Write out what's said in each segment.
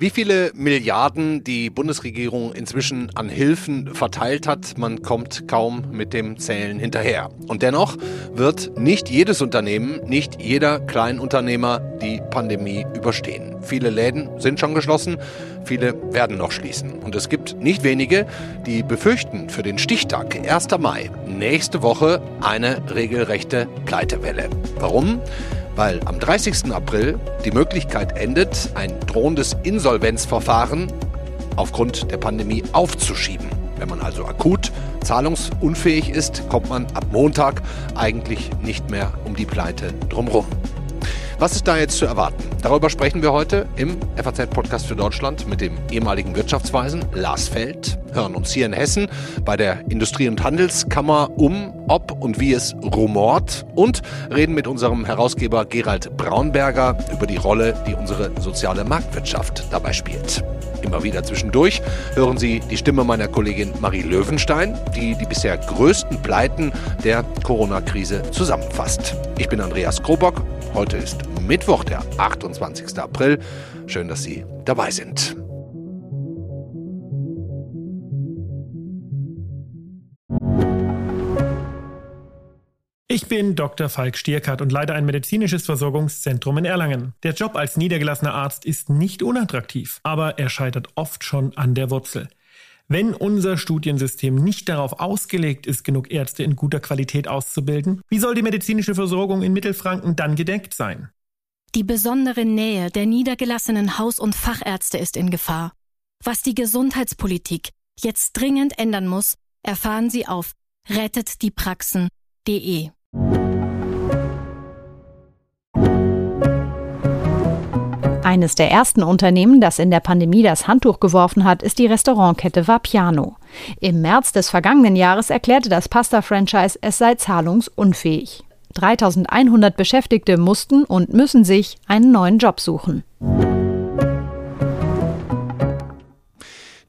Wie viele Milliarden die Bundesregierung inzwischen an Hilfen verteilt hat, man kommt kaum mit dem Zählen hinterher. Und dennoch wird nicht jedes Unternehmen, nicht jeder Kleinunternehmer die Pandemie überstehen. Viele Läden sind schon geschlossen, viele werden noch schließen. Und es gibt nicht wenige, die befürchten für den Stichtag 1. Mai nächste Woche eine regelrechte Pleitewelle. Warum? Weil am 30. April die Möglichkeit endet, ein drohendes Insolvenzverfahren aufgrund der Pandemie aufzuschieben. Wenn man also akut zahlungsunfähig ist, kommt man ab Montag eigentlich nicht mehr um die Pleite drumherum. Was ist da jetzt zu erwarten? Darüber sprechen wir heute im FAZ-Podcast für Deutschland mit dem ehemaligen Wirtschaftsweisen Lars Feld, hören uns hier in Hessen bei der Industrie- und Handelskammer um, ob und wie es rumort und reden mit unserem Herausgeber Gerald Braunberger über die Rolle, die unsere soziale Marktwirtschaft dabei spielt. Immer wieder zwischendurch hören Sie die Stimme meiner Kollegin Marie Löwenstein, die die bisher größten Pleiten der Corona-Krise zusammenfasst. Ich bin Andreas Krobock. Heute ist Mittwoch, der 28. April. Schön, dass Sie dabei sind. Ich bin Dr. Falk Stierkart und leite ein medizinisches Versorgungszentrum in Erlangen. Der Job als niedergelassener Arzt ist nicht unattraktiv, aber er scheitert oft schon an der Wurzel. Wenn unser Studiensystem nicht darauf ausgelegt ist, genug Ärzte in guter Qualität auszubilden, wie soll die medizinische Versorgung in Mittelfranken dann gedeckt sein? Die besondere Nähe der niedergelassenen Haus- und Fachärzte ist in Gefahr. Was die Gesundheitspolitik jetzt dringend ändern muss, erfahren Sie auf rettetdiepraxen.de. Eines der ersten Unternehmen, das in der Pandemie das Handtuch geworfen hat, ist die Restaurantkette Vapiano. Im März des vergangenen Jahres erklärte das Pasta-Franchise, es sei zahlungsunfähig. 3100 Beschäftigte mussten und müssen sich einen neuen Job suchen.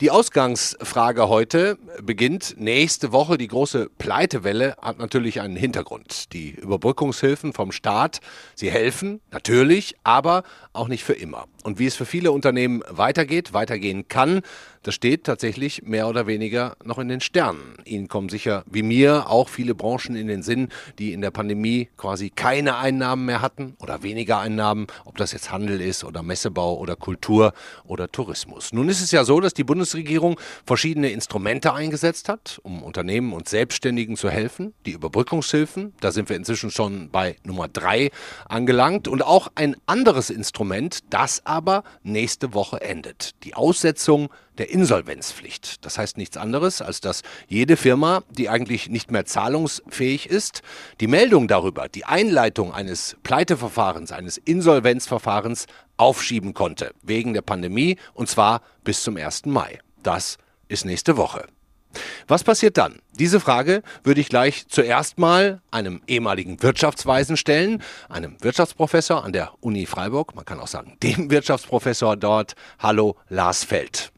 Die Ausgangsfrage heute beginnt nächste Woche. Die große Pleitewelle hat natürlich einen Hintergrund. Die Überbrückungshilfen vom Staat, sie helfen natürlich, aber auch nicht für immer. Und wie es für viele Unternehmen weitergeht, weitergehen kann, das steht tatsächlich mehr oder weniger noch in den Sternen. Ihnen kommen sicher wie mir auch viele Branchen in den Sinn, die in der Pandemie quasi keine Einnahmen mehr hatten oder weniger Einnahmen, ob das jetzt Handel ist oder Messebau oder Kultur oder Tourismus. Nun ist es ja so, dass die Bundesregierung verschiedene Instrumente eingesetzt hat, um Unternehmen und Selbstständigen zu helfen. Die Überbrückungshilfen, da sind wir inzwischen schon bei Nummer drei angelangt und auch ein anderes Instrument, das aber nächste Woche endet. Die Aussetzung der Insolvenzpflicht. Das heißt nichts anderes, als dass jede Firma, die eigentlich nicht mehr zahlungsfähig ist, die Meldung darüber, die Einleitung eines Pleiteverfahrens, eines Insolvenzverfahrens aufschieben konnte, wegen der Pandemie, und zwar bis zum 1. Mai. Das ist nächste Woche. Was passiert dann? Diese Frage würde ich gleich zuerst mal einem ehemaligen Wirtschaftsweisen stellen, einem Wirtschaftsprofessor an der Uni Freiburg, man kann auch sagen dem Wirtschaftsprofessor dort. Hallo Lars Feld.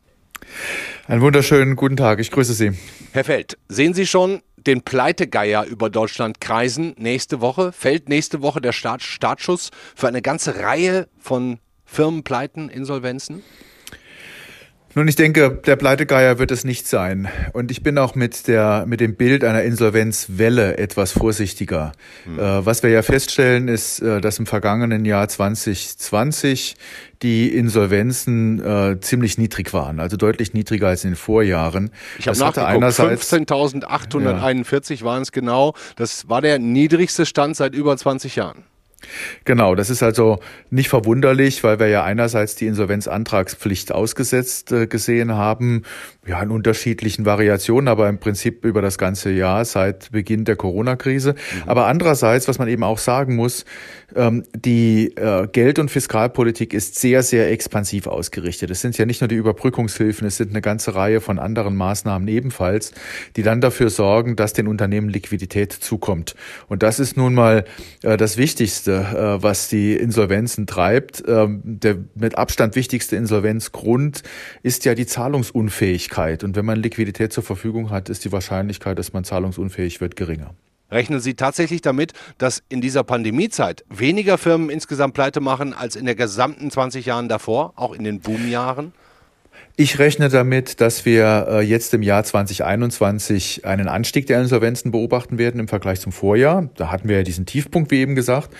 Einen wunderschönen guten Tag, ich grüße Sie. Herr Feld, sehen Sie schon den Pleitegeier über Deutschland kreisen nächste Woche? Fällt nächste Woche der Start Startschuss für eine ganze Reihe von Firmenpleiten, Insolvenzen? Nun, ich denke, der Pleitegeier wird es nicht sein. Und ich bin auch mit der, mit dem Bild einer Insolvenzwelle etwas vorsichtiger. Hm. Äh, was wir ja feststellen, ist, äh, dass im vergangenen Jahr 2020 die Insolvenzen äh, ziemlich niedrig waren, also deutlich niedriger als in den Vorjahren. Ich habe nachgeguckt, 15.841 ja. waren es genau. Das war der niedrigste Stand seit über 20 Jahren. Genau, das ist also nicht verwunderlich, weil wir ja einerseits die Insolvenzantragspflicht ausgesetzt äh, gesehen haben, ja in unterschiedlichen Variationen, aber im Prinzip über das ganze Jahr seit Beginn der Corona-Krise. Mhm. Aber andererseits, was man eben auch sagen muss, ähm, die äh, Geld- und Fiskalpolitik ist sehr, sehr expansiv ausgerichtet. Es sind ja nicht nur die Überbrückungshilfen, es sind eine ganze Reihe von anderen Maßnahmen ebenfalls, die dann dafür sorgen, dass den Unternehmen Liquidität zukommt. Und das ist nun mal äh, das Wichtigste, äh, was die Insolvenzen treibt. Ähm, der mit Abstand wichtigste Insolvenzgrund ist ja die Zahlungsunfähigkeit. Und wenn man Liquidität zur Verfügung hat, ist die Wahrscheinlichkeit, dass man zahlungsunfähig wird, geringer. Rechnen Sie tatsächlich damit, dass in dieser Pandemiezeit weniger Firmen insgesamt pleite machen als in der gesamten 20 Jahren davor, auch in den Boomjahren? Ich rechne damit, dass wir äh, jetzt im Jahr 2021 einen Anstieg der Insolvenzen beobachten werden im Vergleich zum Vorjahr. Da hatten wir ja diesen Tiefpunkt, wie eben gesagt.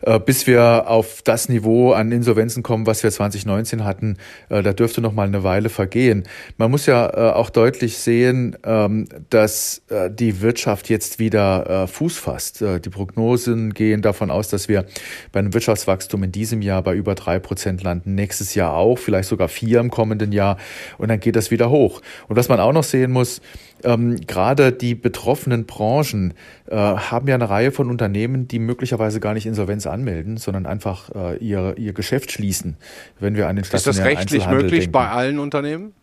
Äh, bis wir auf das Niveau an Insolvenzen kommen, was wir 2019 hatten, äh, da dürfte noch mal eine Weile vergehen. Man muss ja auch deutlich sehen, ähm, dass die Wirtschaft jetzt wieder Fuß fasst. Die Prognosen gehen davon aus, dass wir bei einem Wirtschaftswachstum in diesem Jahr bei über drei Prozent landen, nächstes Jahr auch, vielleicht sogar vier im kommenden Jahr und dann geht das wieder hoch. Und was man auch noch sehen muss, ähm, gerade die betroffenen Branchen äh, haben ja eine Reihe von Unternehmen, die möglicherweise gar nicht Insolvenz anmelden, sondern einfach äh, ihr, ihr Geschäft schließen, wenn wir an den stationären Ist das rechtlich möglich denken. bei allen Unternehmen?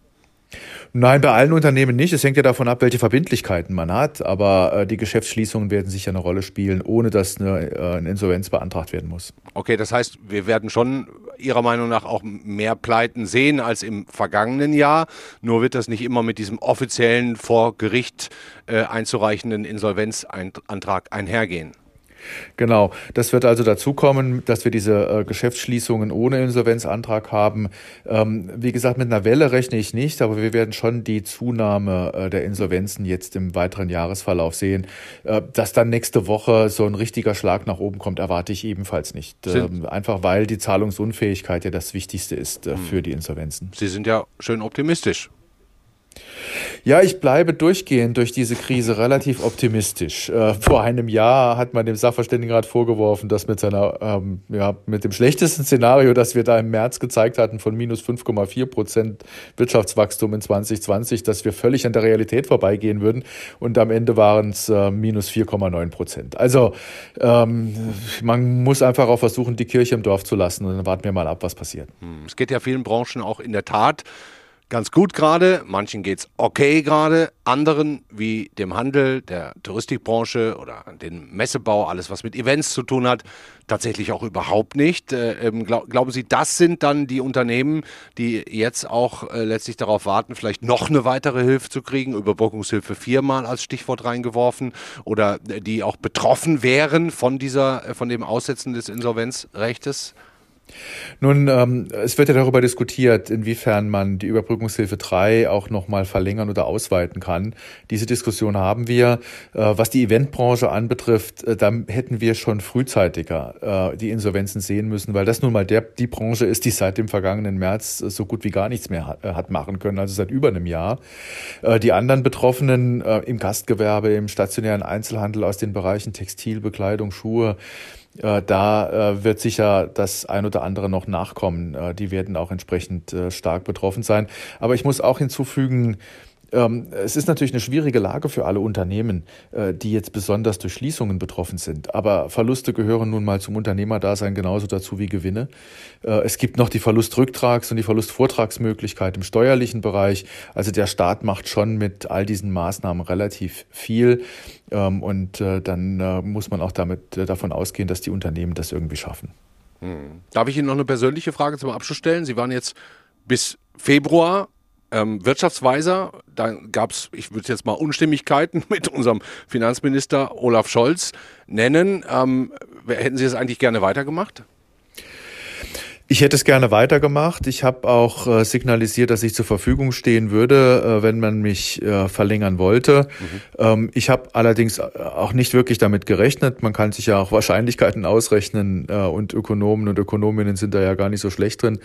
Nein, bei allen Unternehmen nicht. Es hängt ja davon ab, welche Verbindlichkeiten man hat. Aber äh, die Geschäftsschließungen werden sicher eine Rolle spielen, ohne dass eine, äh, eine Insolvenz beantragt werden muss. Okay, das heißt, wir werden schon Ihrer Meinung nach auch mehr Pleiten sehen als im vergangenen Jahr. Nur wird das nicht immer mit diesem offiziellen vor Gericht äh, einzureichenden Insolvenzantrag einhergehen. Genau, das wird also dazu kommen, dass wir diese äh, Geschäftsschließungen ohne Insolvenzantrag haben. Ähm, wie gesagt, mit einer Welle rechne ich nicht, aber wir werden schon die Zunahme äh, der Insolvenzen jetzt im weiteren Jahresverlauf sehen. Äh, dass dann nächste Woche so ein richtiger Schlag nach oben kommt, erwarte ich ebenfalls nicht. Ähm, einfach weil die Zahlungsunfähigkeit ja das Wichtigste ist äh, hm. für die Insolvenzen. Sie sind ja schön optimistisch. Ja, ich bleibe durchgehend durch diese Krise relativ optimistisch. Äh, vor einem Jahr hat man dem Sachverständigenrat vorgeworfen, dass mit seiner, ähm, ja, mit dem schlechtesten Szenario, das wir da im März gezeigt hatten, von minus 5,4 Prozent Wirtschaftswachstum in 2020, dass wir völlig an der Realität vorbeigehen würden. Und am Ende waren es äh, minus 4,9 Prozent. Also ähm, man muss einfach auch versuchen, die Kirche im Dorf zu lassen. Und dann warten wir mal ab, was passiert. Hm, es geht ja vielen Branchen auch in der Tat ganz gut gerade, manchen geht's okay gerade, anderen wie dem Handel, der Touristikbranche oder den Messebau, alles was mit Events zu tun hat, tatsächlich auch überhaupt nicht. Äh, ähm, glaub, glauben Sie, das sind dann die Unternehmen, die jetzt auch äh, letztlich darauf warten, vielleicht noch eine weitere Hilfe zu kriegen, Überbrückungshilfe viermal als Stichwort reingeworfen oder äh, die auch betroffen wären von dieser, äh, von dem Aussetzen des Insolvenzrechtes? Nun, ähm, es wird ja darüber diskutiert, inwiefern man die Überbrückungshilfe 3 auch nochmal verlängern oder ausweiten kann. Diese Diskussion haben wir. Äh, was die Eventbranche anbetrifft, äh, da hätten wir schon frühzeitiger äh, die Insolvenzen sehen müssen, weil das nun mal der, die Branche ist, die seit dem vergangenen März äh, so gut wie gar nichts mehr hat, äh, hat, machen können, also seit über einem Jahr. Äh, die anderen Betroffenen im Gastgewerbe, im stationären Einzelhandel aus den Bereichen Textil, Bekleidung, Schuhe, äh, da äh, wird sicher das ein oder andere noch nachkommen. Äh, die werden auch entsprechend stark betroffen sein. Aber ich muss auch hinzufügen, es ist natürlich eine schwierige Lage für alle Unternehmen, äh, die jetzt besonders durch Schließungen betroffen sind. Aber Verluste gehören nun mal zum Unternehmerdasein genauso dazu wie Gewinne. Äh, es gibt noch die Verlustrücktrags- und die Verlustvortragsmöglichkeit im steuerlichen Bereich. Also der Staat macht schon mit all diesen Maßnahmen relativ viel. Ähm, und äh, dann muss man auch damit davon ausgehen, dass die Unternehmen das irgendwie schaffen. Hm. Darf ich Ihnen noch eine persönliche Frage zum Abschluss stellen? Sie waren jetzt bis Februar ähm, Wirtschaftsweiser, da gab es, ich würde jetzt mal Unstimmigkeiten mit unserem Finanzminister Olaf Scholz nennen. Ähm, hätten Sie das eigentlich gerne weitergemacht? Ich hätte es gerne weitergemacht. Ich habe auch äh, signalisiert, dass ich zur Verfügung stehen würde, äh, wenn man mich äh, verlängern wollte. Mhm. Ähm, ich habe allerdings auch nicht wirklich damit gerechnet. Man kann sich ja auch Wahrscheinlichkeiten ausrechnen äh, und Ökonomen und Ökonominnen sind da ja gar nicht so schlecht drin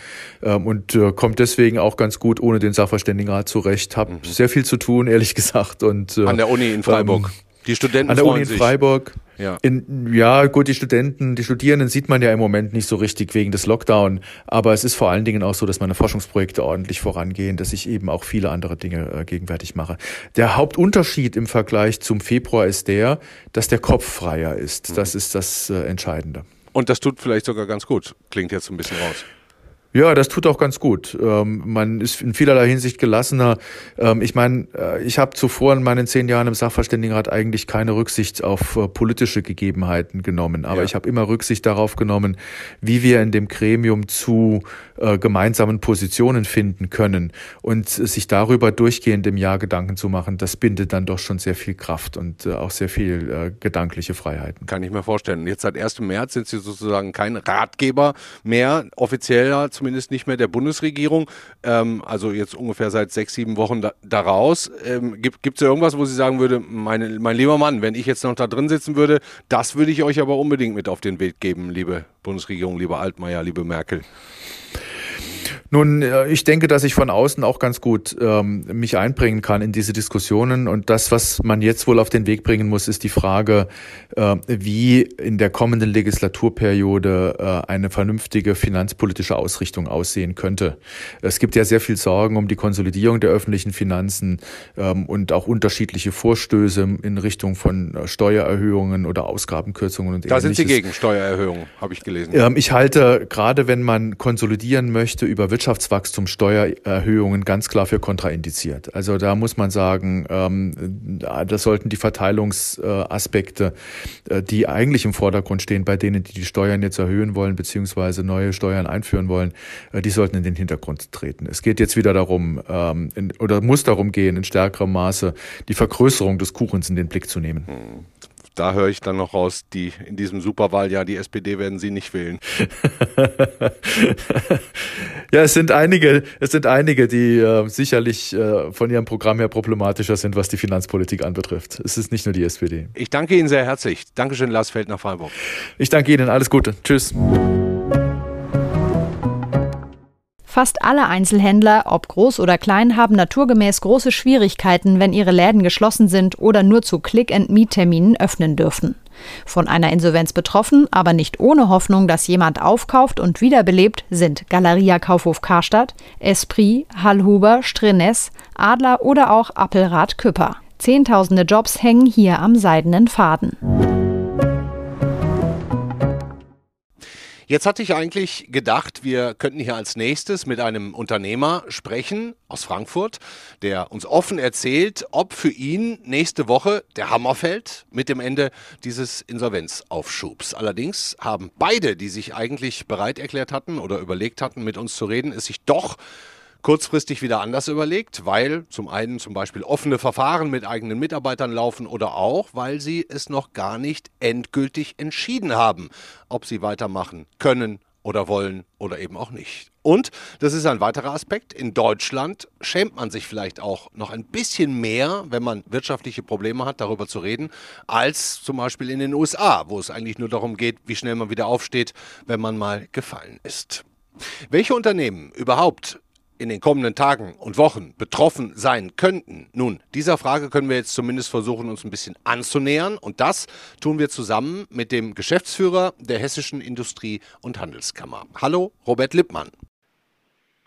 ähm, und äh, kommt deswegen auch ganz gut ohne den Sachverständigenrat zurecht. Hab mhm. sehr viel zu tun, ehrlich gesagt. Und äh, an der Uni in Freiburg. Ähm, die Studenten an der Uni in Freiburg. Ja. In, ja, gut, die Studenten, die Studierenden sieht man ja im Moment nicht so richtig wegen des Lockdown. Aber es ist vor allen Dingen auch so, dass meine Forschungsprojekte ordentlich vorangehen, dass ich eben auch viele andere Dinge äh, gegenwärtig mache. Der Hauptunterschied im Vergleich zum Februar ist der, dass der Kopf freier ist. Das mhm. ist das äh, Entscheidende. Und das tut vielleicht sogar ganz gut. Klingt jetzt ein bisschen raus. Ja, das tut auch ganz gut. Ähm, man ist in vielerlei Hinsicht gelassener. Ähm, ich meine, äh, ich habe zuvor in meinen zehn Jahren im Sachverständigenrat eigentlich keine Rücksicht auf äh, politische Gegebenheiten genommen. Aber ja. ich habe immer Rücksicht darauf genommen, wie wir in dem Gremium zu äh, gemeinsamen Positionen finden können. Und sich darüber durchgehend im Jahr Gedanken zu machen, das bindet dann doch schon sehr viel Kraft und auch sehr viel gedankliche Freiheiten. Kann ich mir vorstellen. Jetzt seit 1. März sind Sie sozusagen kein Ratgeber mehr, offizieller zum zumindest nicht mehr der Bundesregierung. Ähm, also jetzt ungefähr seit sechs, sieben Wochen da, daraus. Ähm, gibt es ja irgendwas, wo Sie sagen würde, meine, mein lieber Mann, wenn ich jetzt noch da drin sitzen würde, das würde ich euch aber unbedingt mit auf den Weg geben, liebe Bundesregierung, liebe Altmaier, liebe Merkel? Nun, äh, ich denke, dass ich von außen auch ganz gut ähm, mich einbringen kann in diese Diskussionen. Und das, was man jetzt wohl auf den Weg bringen muss, ist die Frage, äh, wie in der kommenden Legislaturperiode äh, eine vernünftige finanzpolitische Ausrichtung aussehen könnte. Es gibt ja sehr viel Sorgen um die Konsolidierung der öffentlichen Finanzen ähm, und auch unterschiedliche Vorstöße in Richtung von äh, Steuererhöhungen oder Ausgabenkürzungen und Da ähnliches. sind Sie gegen Steuererhöhungen, habe ich gelesen. Ähm, ich halte, gerade wenn man konsolidieren möchte über Wirtschaftswachstum Steuererhöhungen ganz klar für kontraindiziert. Also da muss man sagen, ähm, das sollten die Verteilungsaspekte, äh, die eigentlich im Vordergrund stehen, bei denen, die die Steuern jetzt erhöhen wollen, beziehungsweise neue Steuern einführen wollen, äh, die sollten in den Hintergrund treten. Es geht jetzt wieder darum, ähm, oder muss darum gehen, in stärkerem Maße die Vergrößerung des Kuchens in den Blick zu nehmen. Da höre ich dann noch raus, die in diesem Superwahljahr die SPD werden Sie nicht wählen. ja, es sind einige, es sind einige, die äh, sicherlich äh, von ihrem Programm her problematischer sind, was die Finanzpolitik anbetrifft. Es ist nicht nur die SPD. Ich danke Ihnen sehr herzlich. Dankeschön, Lars Feld nach Freiburg. Ich danke Ihnen. Alles Gute. Tschüss. Fast alle Einzelhändler, ob groß oder klein, haben naturgemäß große Schwierigkeiten, wenn ihre Läden geschlossen sind oder nur zu Click-and-Meet-Terminen öffnen dürfen. Von einer Insolvenz betroffen, aber nicht ohne Hoffnung, dass jemand aufkauft und wiederbelebt, sind Galeria Kaufhof Karstadt, Esprit, Hallhuber, Strenes, Adler oder auch Appelrad Küpper. Zehntausende Jobs hängen hier am seidenen Faden. Jetzt hatte ich eigentlich gedacht, wir könnten hier als nächstes mit einem Unternehmer sprechen aus Frankfurt, der uns offen erzählt, ob für ihn nächste Woche der Hammer fällt mit dem Ende dieses Insolvenzaufschubs. Allerdings haben beide, die sich eigentlich bereit erklärt hatten oder überlegt hatten, mit uns zu reden, es sich doch kurzfristig wieder anders überlegt, weil zum einen zum Beispiel offene Verfahren mit eigenen Mitarbeitern laufen oder auch, weil sie es noch gar nicht endgültig entschieden haben, ob sie weitermachen können oder wollen oder eben auch nicht. Und, das ist ein weiterer Aspekt, in Deutschland schämt man sich vielleicht auch noch ein bisschen mehr, wenn man wirtschaftliche Probleme hat, darüber zu reden, als zum Beispiel in den USA, wo es eigentlich nur darum geht, wie schnell man wieder aufsteht, wenn man mal gefallen ist. Welche Unternehmen überhaupt in den kommenden Tagen und Wochen betroffen sein könnten? Nun, dieser Frage können wir jetzt zumindest versuchen, uns ein bisschen anzunähern. Und das tun wir zusammen mit dem Geschäftsführer der Hessischen Industrie- und Handelskammer. Hallo, Robert Lippmann.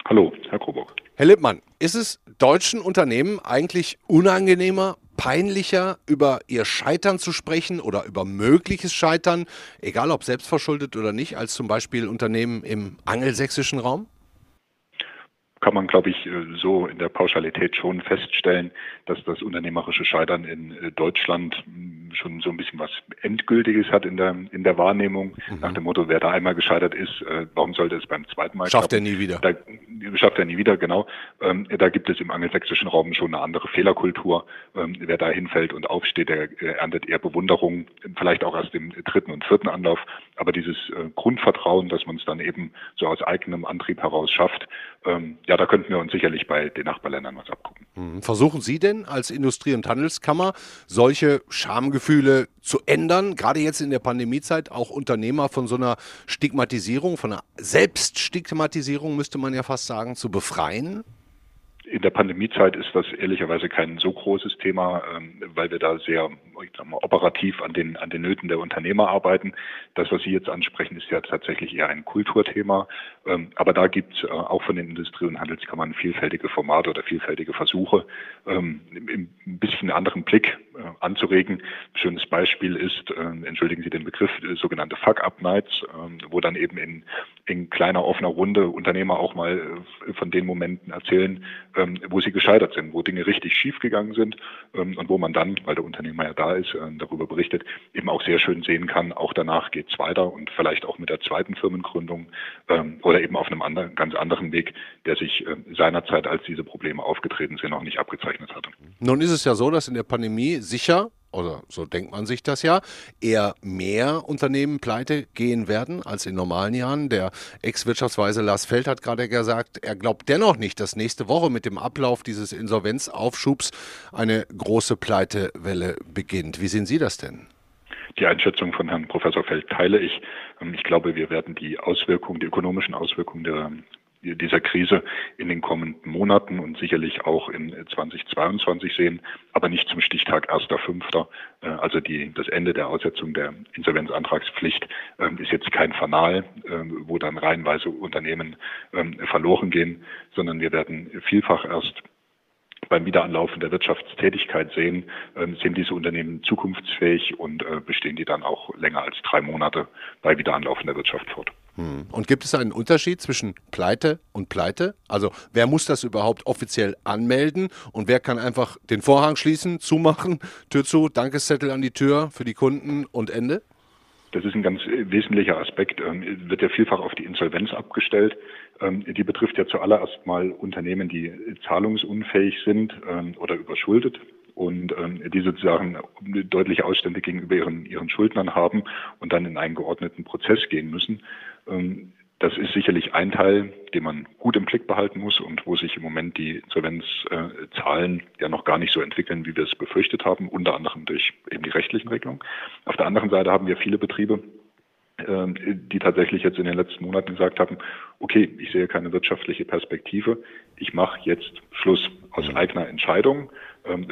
Hallo, Herr Krobock. Herr Lippmann, ist es deutschen Unternehmen eigentlich unangenehmer, peinlicher, über ihr Scheitern zu sprechen oder über mögliches Scheitern, egal ob selbstverschuldet oder nicht, als zum Beispiel Unternehmen im angelsächsischen Raum? Kann man, glaube ich, äh, so in der Pauschalität schon feststellen, dass das unternehmerische Scheitern in äh, Deutschland hm, schon so ein bisschen was Endgültiges hat in der, in der Wahrnehmung. Mhm. Nach dem Motto, wer da einmal gescheitert ist, äh, warum sollte es beim zweiten Mal Schafft klappen? er nie wieder. Da, schafft er nie wieder, genau. Ähm, da gibt es im angelsächsischen Raum schon eine andere Fehlerkultur. Ähm, wer da hinfällt und aufsteht, der erntet eher Bewunderung, vielleicht auch erst im dritten und vierten Anlauf. Aber dieses Grundvertrauen, dass man es dann eben so aus eigenem Antrieb heraus schafft, ähm, ja, da könnten wir uns sicherlich bei den Nachbarländern was abgucken. Mhm. Versuchen Sie denn als Industrie- und Handelskammer solche Schamgefühle zu ändern, gerade jetzt in der Pandemiezeit auch Unternehmer von so einer Stigmatisierung, von einer Selbststigmatisierung müsste man ja fast sagen, zu befreien? In der Pandemiezeit ist das ehrlicherweise kein so großes Thema, ähm, weil wir da sehr mal, operativ an den, an den Nöten der Unternehmer arbeiten. Das, was Sie jetzt ansprechen, ist ja tatsächlich eher ein Kulturthema. Ähm, aber da gibt es äh, auch von den Industrie- und Handelskammern vielfältige Formate oder vielfältige Versuche, ähm, ein bisschen anderen Blick anzuregen. Ein schönes Beispiel ist, äh, entschuldigen Sie den Begriff, äh, sogenannte Fuck-Up-Nights, äh, wo dann eben in, in kleiner offener Runde Unternehmer auch mal äh, von den Momenten erzählen, ähm, wo sie gescheitert sind, wo Dinge richtig schief gegangen sind ähm, und wo man dann, weil der Unternehmer ja da ist, äh, darüber berichtet, eben auch sehr schön sehen kann, auch danach geht's weiter und vielleicht auch mit der zweiten Firmengründung ähm, oder eben auf einem anderen, ganz anderen Weg, der sich äh, seinerzeit, als diese Probleme aufgetreten sind, noch nicht abgezeichnet hatte. Nun ist es ja so, dass in der Pandemie sicher oder so denkt man sich das ja, eher mehr Unternehmen pleite gehen werden als in normalen Jahren. Der Ex-Wirtschaftsweise Lars Feld hat gerade gesagt, er glaubt dennoch nicht, dass nächste Woche mit dem Ablauf dieses Insolvenzaufschubs eine große Pleitewelle beginnt. Wie sehen Sie das denn? Die Einschätzung von Herrn Professor Feld teile ich. Ähm, ich glaube, wir werden die Auswirkungen, die ökonomischen Auswirkungen der dieser Krise in den kommenden Monaten und sicherlich auch in 2022 sehen, aber nicht zum Stichtag 1.5. Äh, also die, das Ende der Aussetzung der Insolvenzantragspflicht ähm, ist jetzt kein Fanal, ähm, wo dann reihenweise Unternehmen ähm, verloren gehen, sondern wir werden vielfach erst beim Wiederanlaufen der Wirtschaftstätigkeit sehen, sind diese Unternehmen zukunftsfähig und äh, bestehen die dann auch länger als drei Monate bei Wiederanlaufen der Wirtschaft fort. Hm. Und gibt es einen Unterschied zwischen Pleite und Pleite? Also wer muss das überhaupt offiziell anmelden und wer kann einfach den Vorhang schließen, zumachen, Tür zu, Dankeszettel an die Tür für die Kunden und Ende? Das ist ein ganz wesentlicher Aspekt, ähm, wird ja vielfach auf die Insolvenz abgestellt. Ähm, die betrifft ja zuallererst mal Unternehmen, die zahlungsunfähig sind ähm, oder überschuldet und ähm, die sozusagen deutliche Ausstände gegenüber ihren, ihren Schuldnern haben und dann in einen geordneten Prozess gehen müssen. Ähm, das ist sicherlich ein Teil, den man gut im Blick behalten muss und wo sich im Moment die Insolvenzzahlen ja noch gar nicht so entwickeln, wie wir es befürchtet haben, unter anderem durch eben die rechtlichen Regelungen. Auf der anderen Seite haben wir viele Betriebe, ähm, die tatsächlich jetzt in den letzten Monaten gesagt haben, okay, ich sehe keine wirtschaftliche Perspektive, ich mache jetzt Schluss aus eigener Entscheidung,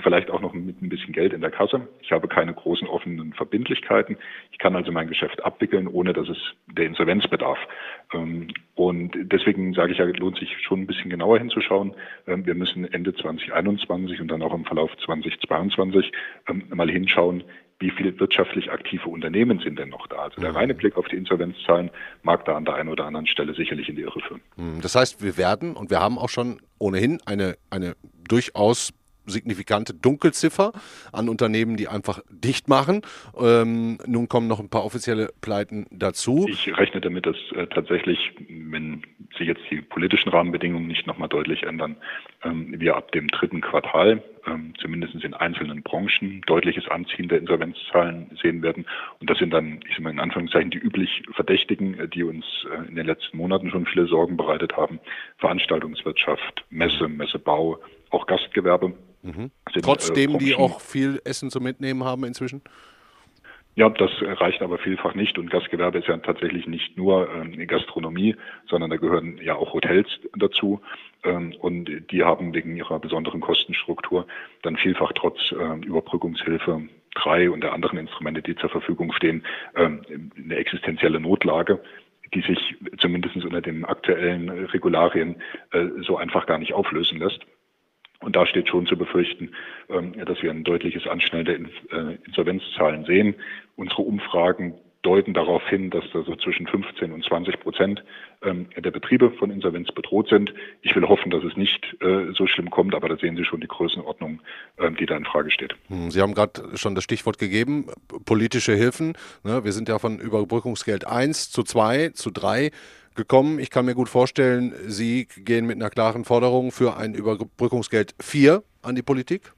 vielleicht auch noch mit ein bisschen Geld in der Kasse. Ich habe keine großen offenen Verbindlichkeiten. Ich kann also mein Geschäft abwickeln, ohne dass es der Insolvenz bedarf. Ähm, und deswegen sage ich ja, lohnt sich schon ein bisschen genauer hinzuschauen. Ähm, wir müssen Ende 2021 und dann auch im Verlauf 2022 mal hinschauen, wie viele wirtschaftlich aktive Unternehmen sind denn noch da? Also der mhm. reine Blick auf die Insolvenzzahlen mag da an der einen oder anderen Stelle sicherlich in die Irre führen. Mhm. Das heißt, wir werden und wir haben auch schon ohnehin eine, eine durchaus signifikante Dunkelziffer an Unternehmen, die einfach dicht machen. Ähm, nun kommen noch ein paar offizielle Pleiten dazu. Ich rechne damit, dass äh, tatsächlich, wenn sich jetzt die politischen Rahmenbedingungen nicht nochmal deutlich ändern, ähm, wir ab dem dritten Quartal ähm, zumindest in einzelnen Branchen deutliches Anziehen der Insolvenzzahlen sehen werden. Und das sind dann, ich sage mal in Anführungszeichen, die üblich Verdächtigen, äh, die uns äh, in den letzten Monaten schon viele Sorgen bereitet haben. Veranstaltungswirtschaft, Messe, Messebau, auch Gastgewerbe. Mhm. Sind, Trotzdem, äh, die auch viel Essen zu mitnehmen haben inzwischen? Ja, das reicht aber vielfach nicht. Und Gastgewerbe ist ja tatsächlich nicht nur ähm, Gastronomie, sondern da gehören ja auch Hotels dazu. Ähm, und die haben wegen ihrer besonderen Kostenstruktur dann vielfach trotz äh, Überbrückungshilfe drei und der anderen Instrumente, die zur Verfügung stehen, ähm, eine existenzielle Notlage die sich zumindest unter den aktuellen Regularien äh, so einfach gar nicht auflösen lässt. Und da steht schon zu befürchten, ähm, dass wir ein deutliches Anschnellen der äh, Insolvenzzahlen sehen. Unsere Umfragen deuten darauf hin, dass da so zwischen 15 und 20 Prozent ähm, der Betriebe von Insolvenz bedroht sind. Ich will hoffen, dass es nicht äh, so schlimm kommt, aber da sehen Sie schon die Größenordnung, ähm, die da in Frage steht. Hm, Sie haben gerade schon das Stichwort gegeben, politische Hilfen. Ne, wir sind ja von Überbrückungsgeld 1 zu 2 zu 3 gekommen. Ich kann mir gut vorstellen, Sie gehen mit einer klaren Forderung für ein Überbrückungsgeld 4 an die Politik.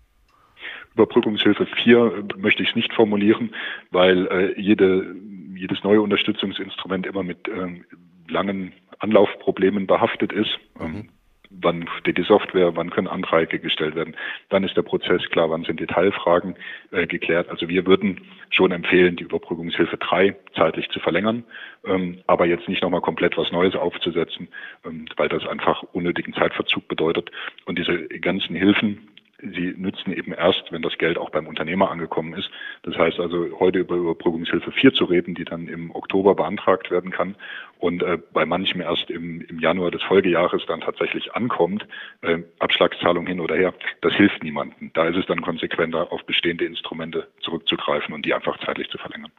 Überbrückungshilfe 4 möchte ich es nicht formulieren, weil äh, jede, jedes neue Unterstützungsinstrument immer mit ähm, langen Anlaufproblemen behaftet ist. Ähm, mhm wann steht die Software, wann können Anträge gestellt werden. Dann ist der Prozess klar, wann sind Detailfragen äh, geklärt. Also wir würden schon empfehlen, die Überbrückungshilfe 3 zeitlich zu verlängern, ähm, aber jetzt nicht nochmal komplett was Neues aufzusetzen, ähm, weil das einfach unnötigen Zeitverzug bedeutet. Und diese ganzen Hilfen, sie nützen eben erst, wenn das Geld auch beim Unternehmer angekommen ist. Das heißt also, heute über Überbrückungshilfe 4 zu reden, die dann im Oktober beantragt werden kann und äh, bei manchem erst im, im Januar des Folgejahres dann tatsächlich ankommt, äh, Abschlagszahlung hin oder her, das hilft niemandem. Da ist es dann konsequenter, auf bestehende Instrumente zurückzugreifen und die einfach zeitlich zu verlängern.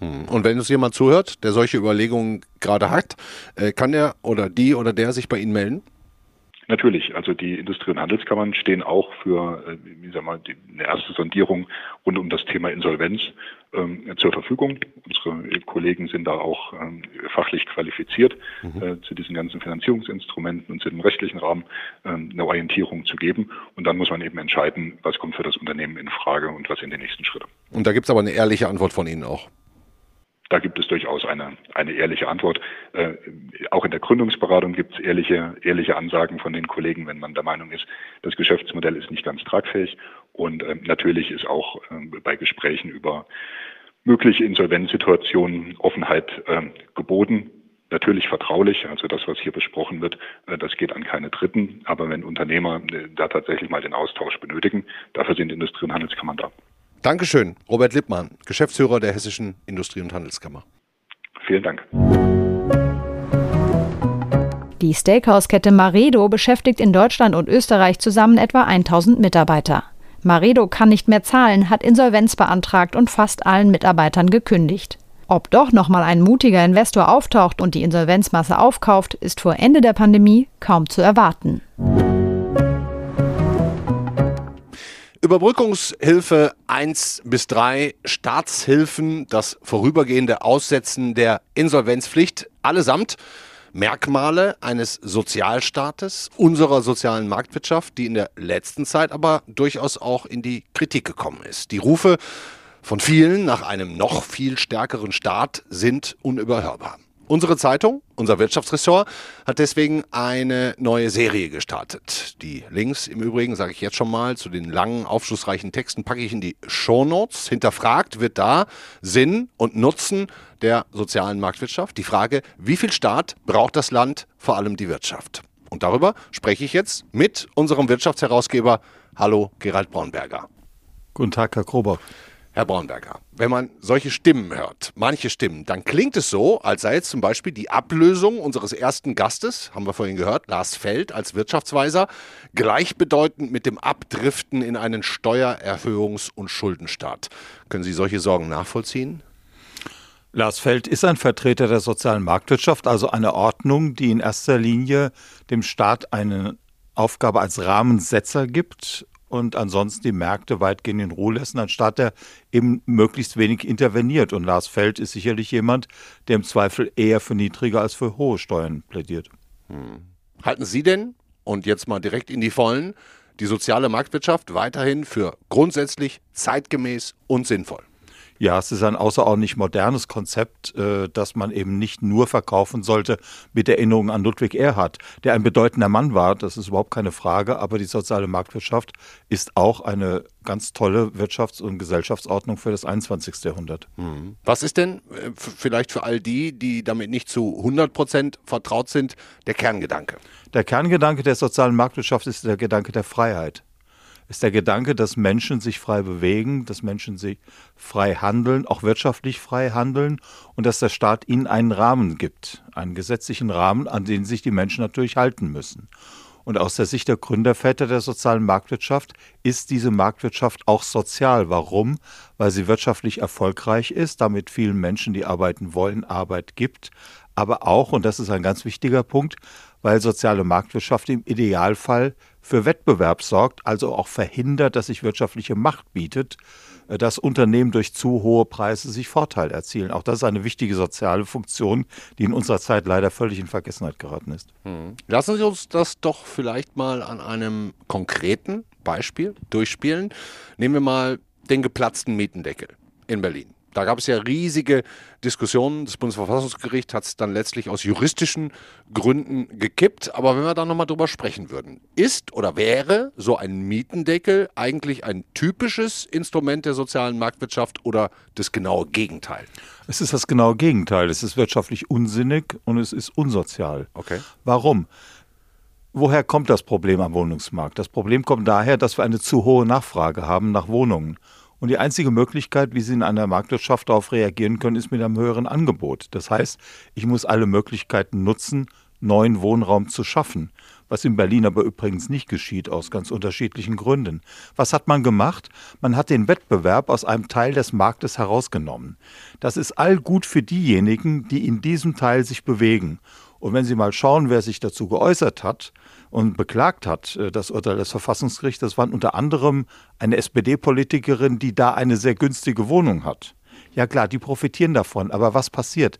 Hm. Und wenn uns jemand zuhört, der solche Überlegungen gerade hat, äh, kann er oder die oder der sich bei Ihnen melden? Natürlich, also die Industrie- und Handelskammern stehen auch für, äh, wie sag mal, die, eine erste Sondierung rund um das Thema Insolvenz ähm, zur Verfügung. Unsere Kollegen sind da auch ähm, fachlich qualifiziert mhm. äh, zu diesen ganzen Finanzierungsinstrumenten und zu dem rechtlichen Rahmen ähm, eine Orientierung zu geben. Und dann muss man eben entscheiden, was kommt für das Unternehmen in Frage und was sind die nächsten Schritte. Und da gibt es aber eine ehrliche Antwort von Ihnen auch da gibt es durchaus eine, eine ehrliche Antwort. Äh, auch in der Gründungsberatung gibt es ehrliche, ehrliche Ansagen von den Kollegen, wenn man der Meinung ist, das Geschäftsmodell ist nicht ganz tragfähig. Und äh, natürlich ist auch äh, bei Gesprächen über mögliche Insolvenzsituationen Offenheit äh, geboten. Natürlich vertraulich, also das, was hier besprochen wird, äh, das geht an keine Dritten. Aber wenn Unternehmer äh, da tatsächlich mal den Austausch benötigen, dafür sind Industrie- und Handelskammern da. Dankeschön, Robert Lippmann, Geschäftsführer der Hessischen Industrie- und Handelskammer. Vielen Dank. Die Steakhouse-Kette Maredo beschäftigt in Deutschland und Österreich zusammen etwa 1000 Mitarbeiter. Maredo kann nicht mehr zahlen, hat Insolvenz beantragt und fast allen Mitarbeitern gekündigt. Ob doch nochmal ein mutiger Investor auftaucht und die Insolvenzmasse aufkauft, ist vor Ende der Pandemie kaum zu erwarten. Überbrückungshilfe 1 bis 3, Staatshilfen, das vorübergehende Aussetzen der Insolvenzpflicht, allesamt Merkmale eines Sozialstaates, unserer sozialen Marktwirtschaft, die in der letzten Zeit aber durchaus auch in die Kritik gekommen ist. Die Rufe von vielen nach einem noch viel stärkeren Staat sind unüberhörbar. Unsere Zeitung, unser Wirtschaftsressort, hat deswegen eine neue Serie gestartet. Die Links im Übrigen, sage ich jetzt schon mal, zu den langen, aufschlussreichen Texten packe ich in die Shownotes. Hinterfragt wird da Sinn und Nutzen der sozialen Marktwirtschaft. Die Frage, wie viel Staat braucht das Land, vor allem die Wirtschaft? Und darüber spreche ich jetzt mit unserem Wirtschaftsherausgeber. Hallo, Gerald Braunberger. Guten Tag, Herr Krober. Herr Braunberger, wenn man solche Stimmen hört, manche Stimmen, dann klingt es so, als sei jetzt zum Beispiel die Ablösung unseres ersten Gastes, haben wir vorhin gehört, Lars Feld als Wirtschaftsweiser, gleichbedeutend mit dem Abdriften in einen Steuererhöhungs- und Schuldenstaat. Können Sie solche Sorgen nachvollziehen? Lars Feld ist ein Vertreter der sozialen Marktwirtschaft, also eine Ordnung, die in erster Linie dem Staat eine Aufgabe als Rahmensetzer gibt und ansonsten die Märkte weitgehend in Ruhe lassen, anstatt er eben möglichst wenig interveniert. Und Lars Feld ist sicherlich jemand, der im Zweifel eher für niedrige als für hohe Steuern plädiert. Hm. Halten Sie denn, und jetzt mal direkt in die Vollen, die soziale Marktwirtschaft weiterhin für grundsätzlich zeitgemäß und sinnvoll? Ja, es ist ein außerordentlich modernes Konzept, äh, das man eben nicht nur verkaufen sollte mit Erinnerung an Ludwig Erhard, der ein bedeutender Mann war, das ist überhaupt keine Frage, aber die soziale Marktwirtschaft ist auch eine ganz tolle Wirtschafts- und Gesellschaftsordnung für das 21. Jahrhundert. Mhm. Was ist denn äh, vielleicht für all die, die damit nicht zu 100 Prozent vertraut sind, der Kerngedanke? Der Kerngedanke der sozialen Marktwirtschaft ist der Gedanke der Freiheit ist der Gedanke, dass Menschen sich frei bewegen, dass Menschen sich frei handeln, auch wirtschaftlich frei handeln und dass der Staat ihnen einen Rahmen gibt, einen gesetzlichen Rahmen, an den sich die Menschen natürlich halten müssen. Und aus der Sicht der Gründerväter der sozialen Marktwirtschaft ist diese Marktwirtschaft auch sozial. Warum? Weil sie wirtschaftlich erfolgreich ist, damit vielen Menschen, die arbeiten wollen, Arbeit gibt, aber auch, und das ist ein ganz wichtiger Punkt, weil soziale Marktwirtschaft im Idealfall für Wettbewerb sorgt, also auch verhindert, dass sich wirtschaftliche Macht bietet, äh, dass Unternehmen durch zu hohe Preise sich Vorteil erzielen. Auch das ist eine wichtige soziale Funktion, die in unserer Zeit leider völlig in Vergessenheit geraten ist. Hm. Lassen Sie uns das doch vielleicht mal an einem konkreten Beispiel durchspielen. Nehmen wir mal den geplatzten Mietendeckel in Berlin. Da gab es ja riesige Diskussionen. Das Bundesverfassungsgericht hat es dann letztlich aus juristischen Gründen gekippt. Aber wenn wir da nochmal drüber sprechen würden, ist oder wäre so ein Mietendeckel eigentlich ein typisches Instrument der sozialen Marktwirtschaft oder das genaue Gegenteil? Es ist das genaue Gegenteil. Es ist wirtschaftlich unsinnig und es ist unsozial. Okay. Warum? woher kommt das Problem am Wohnungsmarkt? Das Problem kommt daher, dass wir eine zu hohe Nachfrage haben nach Wohnungen. Und die einzige Möglichkeit, wie Sie in einer Marktwirtschaft darauf reagieren können, ist mit einem höheren Angebot. Das heißt, ich muss alle Möglichkeiten nutzen, neuen Wohnraum zu schaffen. Was in Berlin aber übrigens nicht geschieht, aus ganz unterschiedlichen Gründen. Was hat man gemacht? Man hat den Wettbewerb aus einem Teil des Marktes herausgenommen. Das ist all gut für diejenigen, die in diesem Teil sich bewegen. Und wenn Sie mal schauen, wer sich dazu geäußert hat, und beklagt hat, äh, das Urteil des Verfassungsgerichts, das waren unter anderem eine SPD-Politikerin, die da eine sehr günstige Wohnung hat. Ja klar, die profitieren davon, aber was passiert?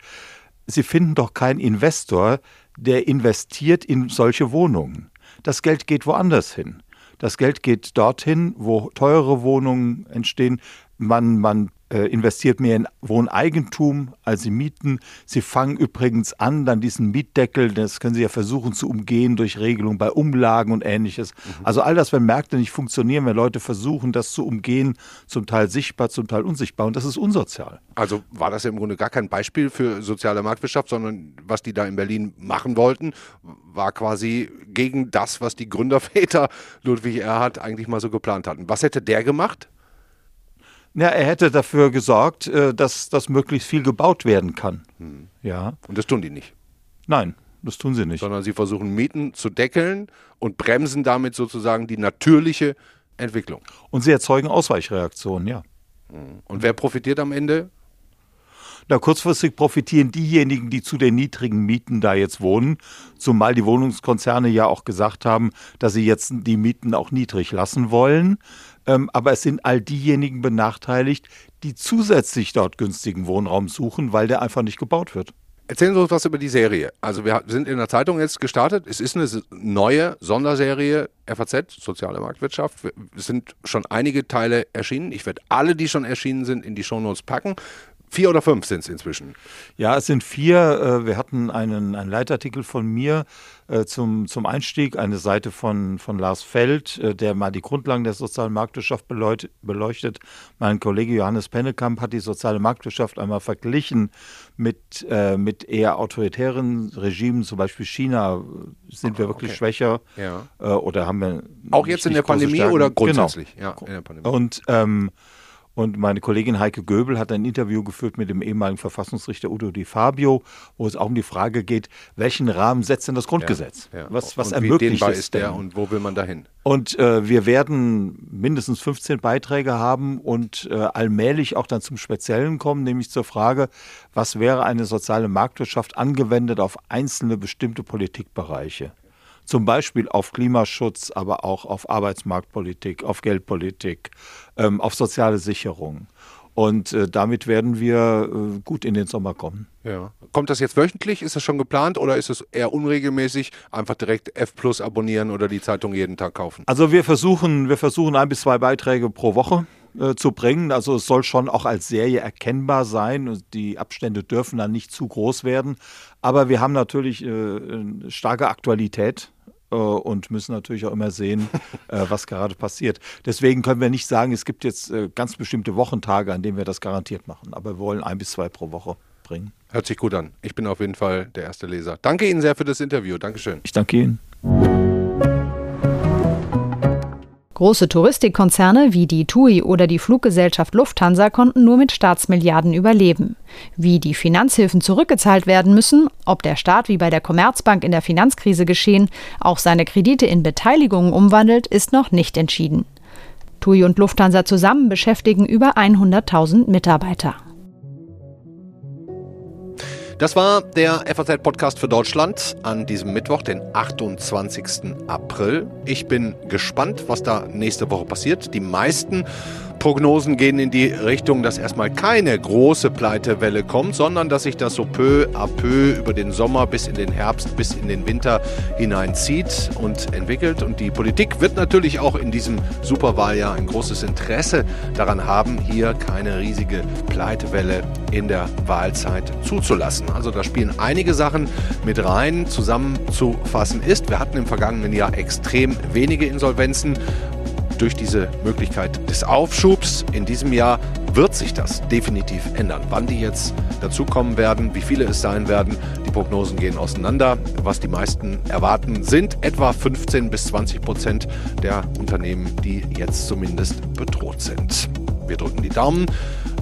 Sie finden doch keinen Investor, der investiert in solche Wohnungen. Das Geld geht woanders hin. Das Geld geht dorthin, wo teure Wohnungen entstehen. Man, man investiert mehr in Wohneigentum als in Mieten. Sie fangen übrigens an, dann diesen Mietdeckel, das können Sie ja versuchen zu umgehen durch Regelungen bei Umlagen und ähnliches. Mhm. Also all das, wenn Märkte nicht funktionieren, wenn Leute versuchen, das zu umgehen, zum Teil sichtbar, zum Teil unsichtbar. Und das ist unsozial. Also war das ja im Grunde gar kein Beispiel für soziale Marktwirtschaft, sondern was die da in Berlin machen wollten, war quasi gegen das, was die Gründerväter Ludwig Erhard eigentlich mal so geplant hatten. Was hätte der gemacht? Ja, er hätte dafür gesorgt, äh, dass, dass möglichst viel gebaut werden kann. Hm. Ja. Und das tun die nicht. Nein, das tun sie nicht. Sondern sie versuchen Mieten zu deckeln und bremsen damit sozusagen die natürliche Entwicklung. Und sie erzeugen Ausweichreaktionen, ja. Hm. Und wer profitiert am Ende? Na, kurzfristig profitieren diejenigen, die zu den niedrigen Mieten da jetzt wohnen, zumal die Wohnungskonzerne ja auch gesagt haben, dass sie jetzt die Mieten auch niedrig lassen wollen. Ähm, aber es sind all diejenigen benachteiligt, die zusätzlich dort günstigen Wohnraum suchen, weil der einfach nicht gebaut wird. Erzählen Sie uns was über die Serie. Also wir sind in der Zeitung jetzt gestartet. Es ist eine neue Sonderserie FAZ, Soziale Marktwirtschaft. Es sind schon einige Teile erschienen. Ich werde alle, die schon erschienen sind, in die Shownotes packen. Vier oder fünf sind es inzwischen. Ja, es sind vier. Äh, wir hatten einen, einen Leitartikel von mir äh, zum, zum Einstieg, eine Seite von, von Lars Feld, äh, der mal die Grundlagen der sozialen Marktwirtschaft beleuchtet. Mein Kollege Johannes Pennekamp hat die soziale Marktwirtschaft einmal verglichen mit, mit eher autoritären Regimen, zum Beispiel China. Sind wir wirklich okay. schwächer? Ja. oder haben wir. Auch jetzt in der Pandemie Stärken? oder grundsätzlich? Genau. Ja, in der Pandemie. Und. Ähm, und meine Kollegin Heike Göbel hat ein Interview geführt mit dem ehemaligen Verfassungsrichter Udo Di Fabio, wo es auch um die Frage geht, welchen Rahmen setzt denn das Grundgesetz? Ja, ja. Was, was und ermöglicht wie ist der und wo will man dahin? Und äh, wir werden mindestens 15 Beiträge haben und äh, allmählich auch dann zum Speziellen kommen, nämlich zur Frage, was wäre eine soziale Marktwirtschaft angewendet auf einzelne bestimmte Politikbereiche? Zum Beispiel auf Klimaschutz, aber auch auf Arbeitsmarktpolitik, auf Geldpolitik, ähm, auf soziale Sicherung. Und äh, damit werden wir äh, gut in den Sommer kommen. Ja. Kommt das jetzt wöchentlich? Ist das schon geplant oder ist es eher unregelmäßig? Einfach direkt F Plus abonnieren oder die Zeitung jeden Tag kaufen? Also wir versuchen, wir versuchen ein bis zwei Beiträge pro Woche äh, zu bringen. Also es soll schon auch als Serie erkennbar sein. Die Abstände dürfen dann nicht zu groß werden. Aber wir haben natürlich äh, starke Aktualität äh, und müssen natürlich auch immer sehen, äh, was gerade passiert. Deswegen können wir nicht sagen, es gibt jetzt ganz bestimmte Wochentage, an denen wir das garantiert machen. Aber wir wollen ein bis zwei pro Woche bringen. Hört sich gut an. Ich bin auf jeden Fall der erste Leser. Danke Ihnen sehr für das Interview. Dankeschön. Ich danke Ihnen. Große Touristikkonzerne wie die TUI oder die Fluggesellschaft Lufthansa konnten nur mit Staatsmilliarden überleben. Wie die Finanzhilfen zurückgezahlt werden müssen, ob der Staat wie bei der Commerzbank in der Finanzkrise geschehen auch seine Kredite in Beteiligungen umwandelt, ist noch nicht entschieden. TUI und Lufthansa zusammen beschäftigen über 100.000 Mitarbeiter. Das war der FAZ-Podcast für Deutschland an diesem Mittwoch, den 28. April. Ich bin gespannt, was da nächste Woche passiert. Die meisten Prognosen gehen in die Richtung, dass erstmal keine große Pleitewelle kommt, sondern dass sich das so peu à peu über den Sommer bis in den Herbst, bis in den Winter hineinzieht und entwickelt. Und die Politik wird natürlich auch in diesem Superwahljahr ein großes Interesse daran haben, hier keine riesige Pleitewelle in der Wahlzeit zuzulassen. Also da spielen einige Sachen mit rein. Zusammenzufassen ist, wir hatten im vergangenen Jahr extrem wenige Insolvenzen durch diese Möglichkeit des Aufschubs in diesem Jahr wird sich das definitiv ändern. Wann die jetzt dazukommen werden, wie viele es sein werden, die Prognosen gehen auseinander. Was die meisten erwarten, sind etwa 15 bis 20 Prozent der Unternehmen, die jetzt zumindest bedroht sind. Wir drücken die Daumen,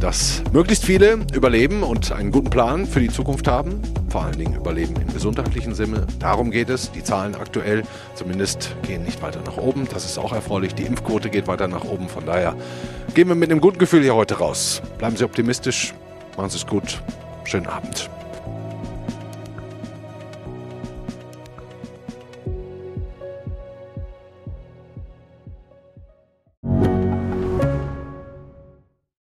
dass möglichst viele überleben und einen guten Plan für die Zukunft haben. Vor allen Dingen überleben im gesundheitlichen Sinne. Darum geht es. Die Zahlen aktuell zumindest gehen nicht weiter nach oben. Das ist auch erfreulich. Die Impfquote geht weiter nach oben. Von daher gehen wir mit einem guten Gefühl hier heute raus. Bleiben Sie optimistisch. Machen Sie es gut. Schönen Abend.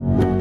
you